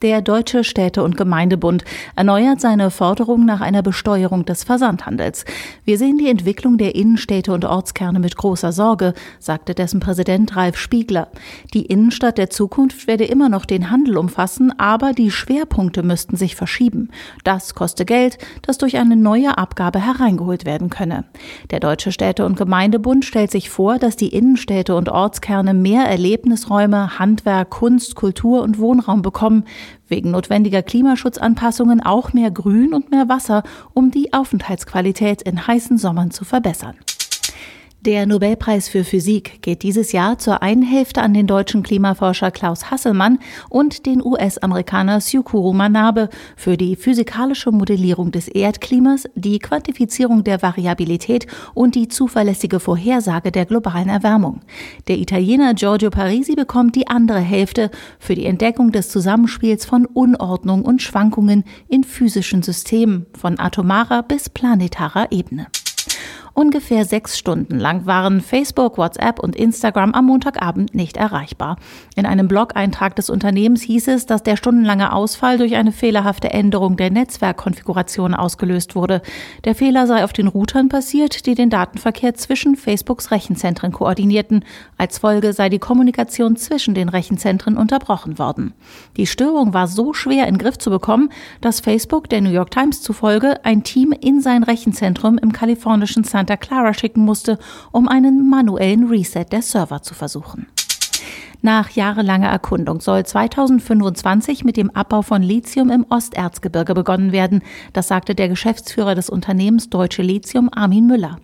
Der Deutsche Städte- und Gemeindebund erneuert seine Forderung nach einer Besteuerung des Versandhandels. Wir sehen die Entwicklung der Innenstädte und Ortskerne mit großer Sorge, sagte dessen Präsident Ralf Spiegler. Die Innenstadt der Zukunft werde immer noch den Handel umfassen, aber die Schwerpunkte müssten sich verschieben. Das koste Geld, das durch eine neue Abgabe hereingeholt werden könne. Der Deutsche Städte- und Gemeindebund stellt sich vor, dass die Innenstädte und Ortskerne mehr Erlebnisräume, Handwerk, Kunst, Kultur und Wohnraum bekommen wegen notwendiger Klimaschutzanpassungen auch mehr Grün und mehr Wasser, um die Aufenthaltsqualität in heißen Sommern zu verbessern. Der Nobelpreis für Physik geht dieses Jahr zur einen Hälfte an den deutschen Klimaforscher Klaus Hasselmann und den US-Amerikaner Syukuro Manabe für die physikalische Modellierung des Erdklimas, die Quantifizierung der Variabilität und die zuverlässige Vorhersage der globalen Erwärmung. Der Italiener Giorgio Parisi bekommt die andere Hälfte für die Entdeckung des Zusammenspiels von Unordnung und Schwankungen in physischen Systemen von atomarer bis planetarer Ebene. Ungefähr sechs Stunden lang waren Facebook, WhatsApp und Instagram am Montagabend nicht erreichbar. In einem Blog-Eintrag des Unternehmens hieß es, dass der stundenlange Ausfall durch eine fehlerhafte Änderung der Netzwerkkonfiguration ausgelöst wurde. Der Fehler sei auf den Routern passiert, die den Datenverkehr zwischen Facebooks Rechenzentren koordinierten. Als Folge sei die Kommunikation zwischen den Rechenzentren unterbrochen worden. Die Störung war so schwer in Griff zu bekommen, dass Facebook der New York Times zufolge ein Team in sein Rechenzentrum im kalifornischen San Santa Clara schicken musste, um einen manuellen Reset der Server zu versuchen. Nach jahrelanger Erkundung soll 2025 mit dem Abbau von Lithium im Osterzgebirge begonnen werden. Das sagte der Geschäftsführer des Unternehmens Deutsche Lithium, Armin Müller.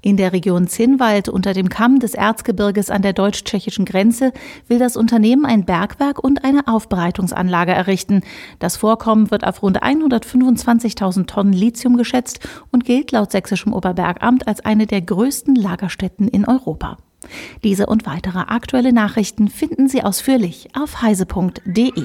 In der Region Zinnwald unter dem Kamm des Erzgebirges an der deutsch-tschechischen Grenze will das Unternehmen ein Bergwerk und eine Aufbereitungsanlage errichten. Das Vorkommen wird auf rund 125.000 Tonnen Lithium geschätzt und gilt laut sächsischem Oberbergamt als eine der größten Lagerstätten in Europa. Diese und weitere aktuelle Nachrichten finden Sie ausführlich auf heise.de.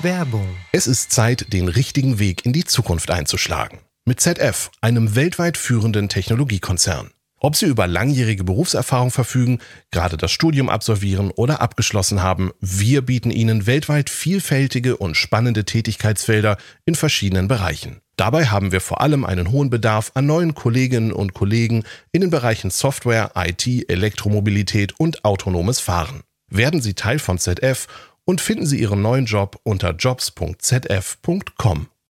Werbung. Es ist Zeit, den richtigen Weg in die Zukunft einzuschlagen. Mit ZF, einem weltweit führenden Technologiekonzern. Ob Sie über langjährige Berufserfahrung verfügen, gerade das Studium absolvieren oder abgeschlossen haben, wir bieten Ihnen weltweit vielfältige und spannende Tätigkeitsfelder in verschiedenen Bereichen. Dabei haben wir vor allem einen hohen Bedarf an neuen Kolleginnen und Kollegen in den Bereichen Software, IT, Elektromobilität und autonomes Fahren. Werden Sie Teil von ZF und finden Sie Ihren neuen Job unter jobs.zf.com.